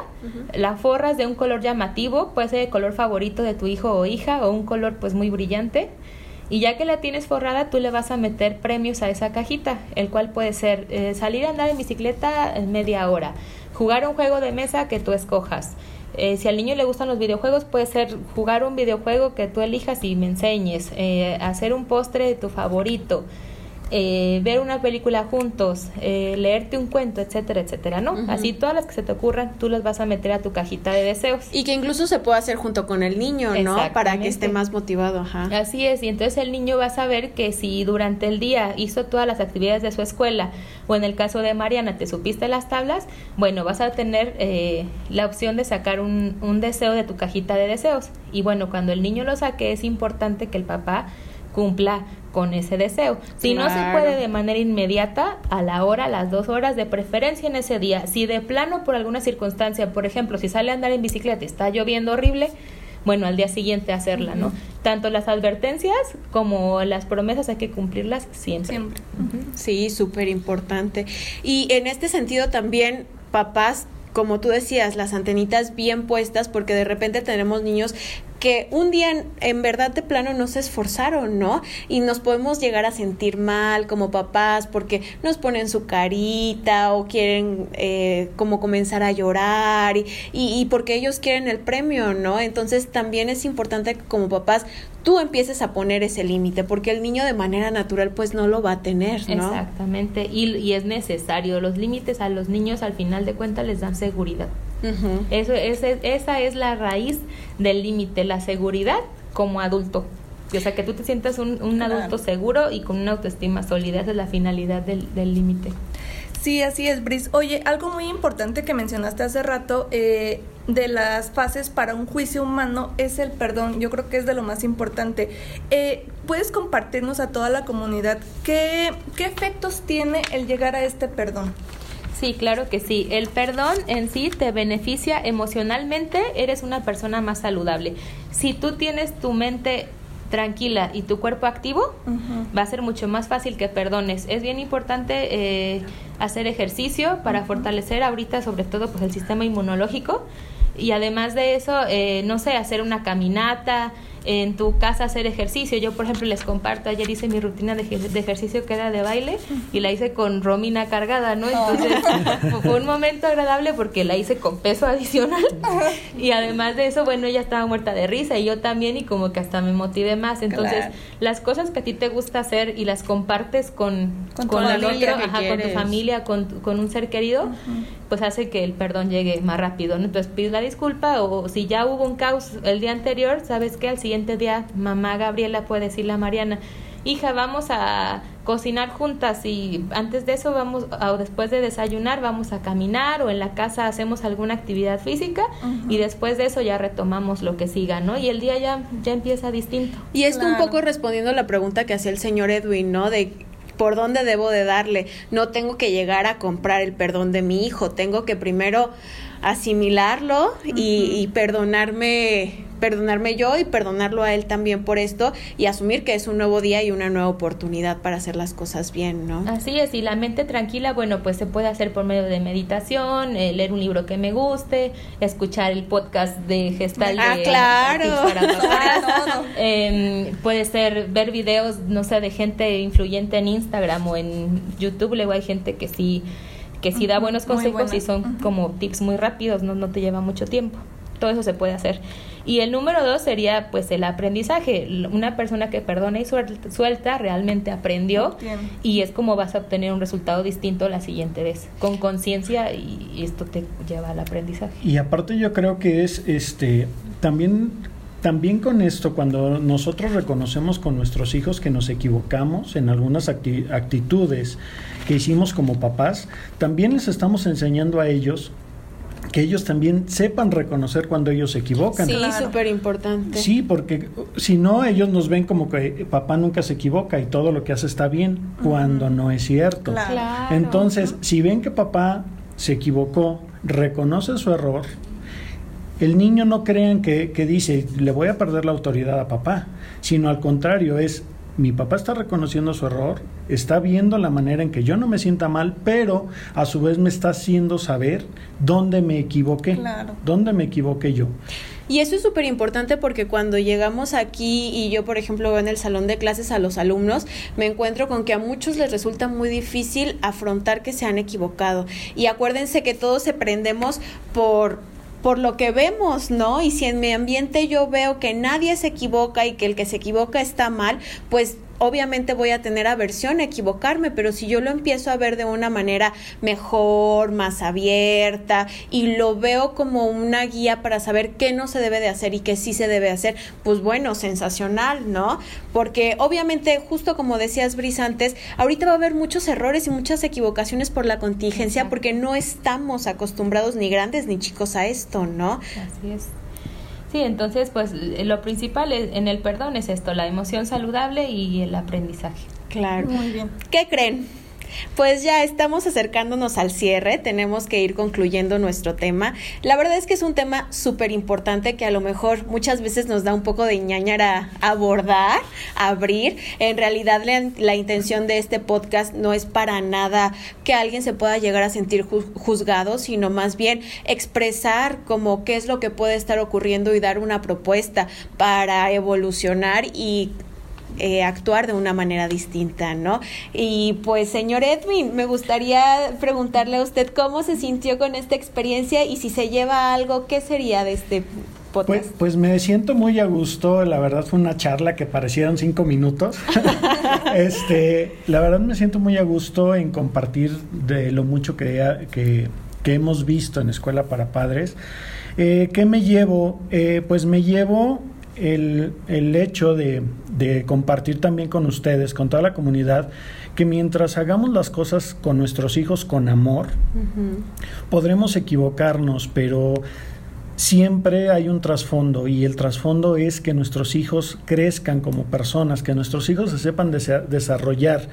Speaker 7: la forras de un color llamativo, puede ser el color favorito de tu hijo o hija o un color pues muy brillante y ya que la tienes forrada, tú le vas a meter premios a esa cajita, el cual puede ser eh, salir a andar en bicicleta en media hora, jugar un juego de mesa que tú escojas. Eh, si al niño le gustan los videojuegos, puede ser jugar un videojuego que tú elijas y me enseñes, eh, hacer un postre de tu favorito, eh, ver una película juntos, eh, leerte un cuento, etcétera, etcétera, ¿no? Así todas las que se te ocurran, tú las vas a meter a tu cajita de deseos.
Speaker 4: Y que incluso se puede hacer junto con el niño, ¿no? Para que esté más motivado, ajá.
Speaker 7: Así es, y entonces el niño va a saber que si durante el día hizo todas las actividades de su escuela, o en el caso de Mariana, te supiste las tablas, bueno, vas a tener eh, la opción de sacar un, un deseo de tu cajita de deseos. Y bueno, cuando el niño lo saque, es importante que el papá cumpla con ese deseo. Si no se puede de manera inmediata, a la hora, a las dos horas, de preferencia en ese día. Si de plano por alguna circunstancia, por ejemplo, si sale a andar en bicicleta y está lloviendo horrible, bueno, al día siguiente hacerla, ¿no? Tanto las advertencias como las promesas hay que cumplirlas siempre. Siempre.
Speaker 4: Sí, súper importante. Y en este sentido también, papás, como tú decías, las antenitas bien puestas, porque de repente tenemos niños que un día en verdad de plano no se esforzaron, ¿no? Y nos podemos llegar a sentir mal como papás porque nos ponen su carita o quieren eh, como comenzar a llorar y, y, porque ellos quieren el premio, ¿no? Entonces también es importante que como papás tú empieces a poner ese límite porque el niño de manera natural pues no lo va a tener, ¿no?
Speaker 7: Exactamente, y, y es necesario. Los límites a los niños al final de cuentas les dan seguridad. Eso, esa es la raíz del límite, la seguridad como adulto. O sea, que tú te sientas un, adulto seguro y con una autoestima sólida. Esa es la finalidad del límite.
Speaker 5: Sí, así es, Brice. Oye, algo muy importante que mencionaste hace rato eh, de las fases para un juicio humano es el perdón. Yo creo que es de lo más importante. Eh, ¿Puedes compartirnos a toda la comunidad qué, qué efectos tiene el llegar a este perdón?
Speaker 7: Sí, claro que sí. El perdón en sí te beneficia emocionalmente, eres una persona más saludable. Si tú tienes tu mente tranquila y tu cuerpo activo, va a ser mucho más fácil que perdones. Es bien importante eh, hacer ejercicio para fortalecer ahorita sobre todo pues el sistema inmunológico y además de eso, eh, no sé, hacer una caminata, en tu casa hacer ejercicio. Yo, por ejemplo, les comparto, ayer hice mi rutina de, ejercicio que era de baile y la hice con Romina cargada, ¿no? Entonces fue un momento agradable porque la hice con peso adicional y además de eso, bueno, ella estaba muerta de risa y yo también y como que hasta me motivé más. Entonces, las cosas que a ti te gusta hacer y las compartes con, con, el otro, con tu familia, con, con un ser querido, pues hace que el perdón llegue más rápido, ¿no? Entonces pides la disculpa o si ya hubo un caos el día anterior, ¿sabes qué? Al siguiente día mamá Gabriela puede decirle a Mariana, hija, vamos a cocinar juntas y antes de eso vamos, o después de desayunar, vamos a caminar o en la casa hacemos alguna actividad física y después de eso ya retomamos lo que siga, ¿no? Y el día ya, ya empieza distinto.
Speaker 4: Y esto un poco respondiendo a la pregunta que hacía el señor Edwin, ¿no? De por dónde debo de darle. No tengo que llegar a comprar el perdón de mi hijo, tengo que primero asimilarlo y, y, perdonarme perdonarme yo y perdonarlo a él también por esto y asumir que es un nuevo día y una nueva oportunidad para hacer las cosas bien, ¿no?
Speaker 7: Así es, y la mente tranquila, bueno, pues se puede hacer por medio de meditación, eh, leer un libro que me guste, escuchar el podcast de Gestal
Speaker 4: ah, claro.
Speaker 7: Em, puede ser ver videos, no sé, de gente influyente en Instagram o en YouTube, luego hay gente que sí que sí da buenos consejos y son como tips muy rápidos, no, no te lleva mucho tiempo. Todo eso se puede hacer. Y el número dos sería pues el aprendizaje. Una persona que perdona y suelta, realmente aprendió y es como vas a obtener un resultado distinto la siguiente vez, con conciencia y esto te lleva al aprendizaje.
Speaker 6: Y aparte yo creo que es este también también con esto, cuando nosotros reconocemos con nuestros hijos que nos equivocamos en algunas actitudes que hicimos como papás, también les estamos enseñando a ellos que ellos también sepan reconocer cuando ellos se equivocan.
Speaker 4: Sí, súper importante.
Speaker 6: Sí, porque si no, ellos nos ven como que papá nunca se equivoca y todo lo que hace está bien, cuando no es cierto. Claro. Entonces, si ven que papá se equivocó, reconoce su error, el niño no crean que, que dice, le voy a perder la autoridad a papá, sino al contrario, es mi papá está reconociendo su error, está viendo la manera en que yo no me sienta mal, pero a su vez me está haciendo saber dónde me equivoqué, dónde me equivoqué yo.
Speaker 4: Y eso es súper importante porque cuando llegamos aquí y yo, por ejemplo, veo en el salón de clases a los alumnos, me encuentro con que a muchos les resulta muy difícil afrontar que se han equivocado. Y acuérdense que todos se prendemos por por lo que vemos, ¿no? Y si en mi ambiente yo veo que nadie se equivoca y que el que se equivoca está mal, pues obviamente voy a tener aversión a equivocarme, pero si yo lo empiezo a ver de una manera mejor, más abierta y lo veo como una guía para saber qué no se debe de hacer y qué sí se debe hacer, pues bueno, sensacional, ¿no? Porque obviamente, justo como decías Bris antes, ahorita va a haber muchos errores y muchas equivocaciones por la contingencia porque no estamos acostumbrados ni grandes ni chicos a esto, ¿no?
Speaker 7: Así es. Sí, entonces pues lo principal en el perdón es esto, la emoción saludable y el aprendizaje.
Speaker 4: Claro. Muy bien. ¿Qué creen? Pues ya estamos acercándonos al cierre, tenemos que ir concluyendo nuestro tema. La verdad es que es un tema súper importante que a lo mejor muchas veces nos da un poco de ñañara abordar, abrir. En realidad la, intención de este podcast no es para nada que alguien se pueda llegar a sentir juzgado, sino más bien expresar como qué es lo que puede estar ocurriendo y dar una propuesta para evolucionar y eh, actuar de una manera distinta, ¿no? Y pues, señor Edwin, me gustaría preguntarle a usted cómo se sintió con esta experiencia y si se lleva algo, ¿qué sería de este podcast?
Speaker 6: Pues, pues me siento muy a gusto, la verdad fue una charla que parecieron cinco minutos. este, la verdad me siento muy a gusto en compartir de lo mucho que, que, que hemos visto en Escuela para Padres. Eh, ¿Qué me llevo? Eh, pues me llevo el, el hecho de, de, compartir también con ustedes, con toda la comunidad, que mientras hagamos las cosas con nuestros hijos con amor, podremos equivocarnos, pero siempre hay un trasfondo y el trasfondo es que nuestros hijos crezcan como personas, que nuestros hijos se sepan desarrollar.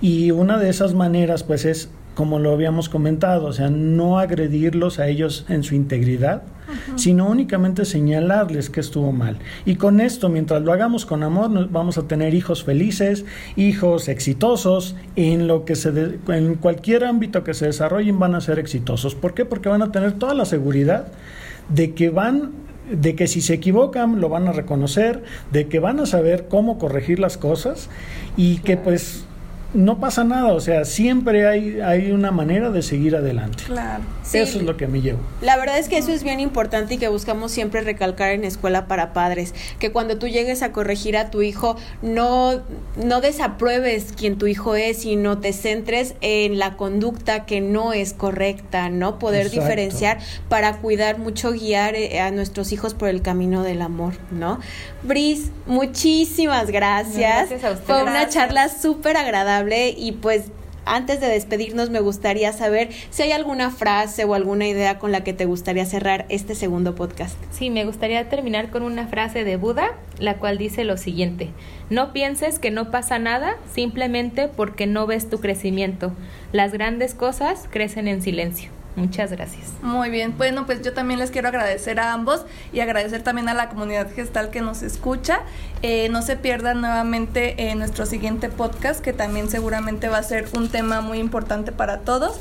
Speaker 6: Y una de esas maneras pues es como lo habíamos comentado, o sea, no agredirlos a ellos en su integridad, sino únicamente señalarles que estuvo mal. Y con esto, mientras lo hagamos con amor, vamos a tener hijos felices, hijos exitosos, en lo que se en cualquier ámbito que se desarrollen van a ser exitosos. ¿Por qué? Porque van a tener toda la seguridad de que van de que si se equivocan lo van a reconocer, de que van a saber cómo corregir las cosas y que pues no pasa nada, o sea, siempre hay, hay una manera de seguir adelante. Claro. Eso es lo que me llevo.
Speaker 4: La verdad es que eso es bien importante y que buscamos siempre recalcar en escuela para padres, que cuando tú llegues a corregir a tu hijo, no, no desapruebes quien tu hijo es, sino te centres en la conducta que no es correcta, ¿no? Poder diferenciar para cuidar mucho, guiar eh, a nuestros hijos por el camino del amor, ¿no? Bris, muchísimas gracias. gracias a usted. Fue una charla súper agradable y pues antes de despedirnos me gustaría saber si hay alguna frase o alguna idea con la que te gustaría cerrar este segundo podcast.
Speaker 7: Sí, me gustaría terminar con una frase de Buda, la cual dice lo siguiente, no pienses que no pasa nada simplemente porque no ves tu crecimiento. Las grandes cosas crecen en silencio. Muchas gracias.
Speaker 5: Muy bien, bueno, pues yo también les quiero agradecer a ambos y agradecer también a la comunidad gestal que nos escucha. Eh, no se pierdan nuevamente en nuestro siguiente podcast, que también seguramente va a ser un tema muy importante para todos.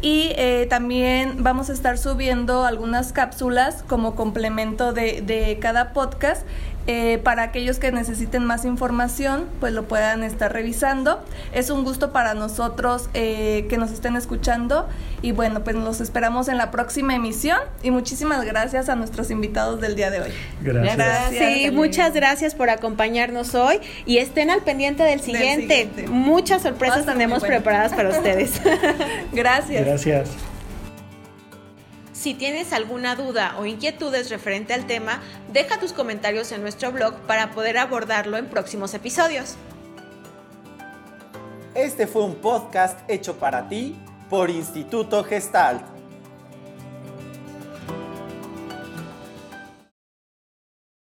Speaker 5: Y eh, también vamos a estar subiendo algunas cápsulas como complemento de, de cada podcast eh, para aquellos que necesiten más información, pues lo puedan estar revisando. Es un gusto para nosotros eh, que nos estén escuchando y bueno, pues nos esperamos en la próxima emisión y muchísimas gracias a nuestros invitados del día de hoy.
Speaker 4: Gracias. Sí, muchas gracias por acompañarnos hoy y estén al pendiente del siguiente. Muchas sorpresas tenemos preparadas para ustedes.
Speaker 5: gracias.
Speaker 6: Gracias.
Speaker 4: Si tienes alguna duda o inquietudes referente al tema, deja tus comentarios en nuestro blog para poder abordarlo en próximos episodios.
Speaker 3: Este fue un podcast hecho para ti por Instituto Gestalt.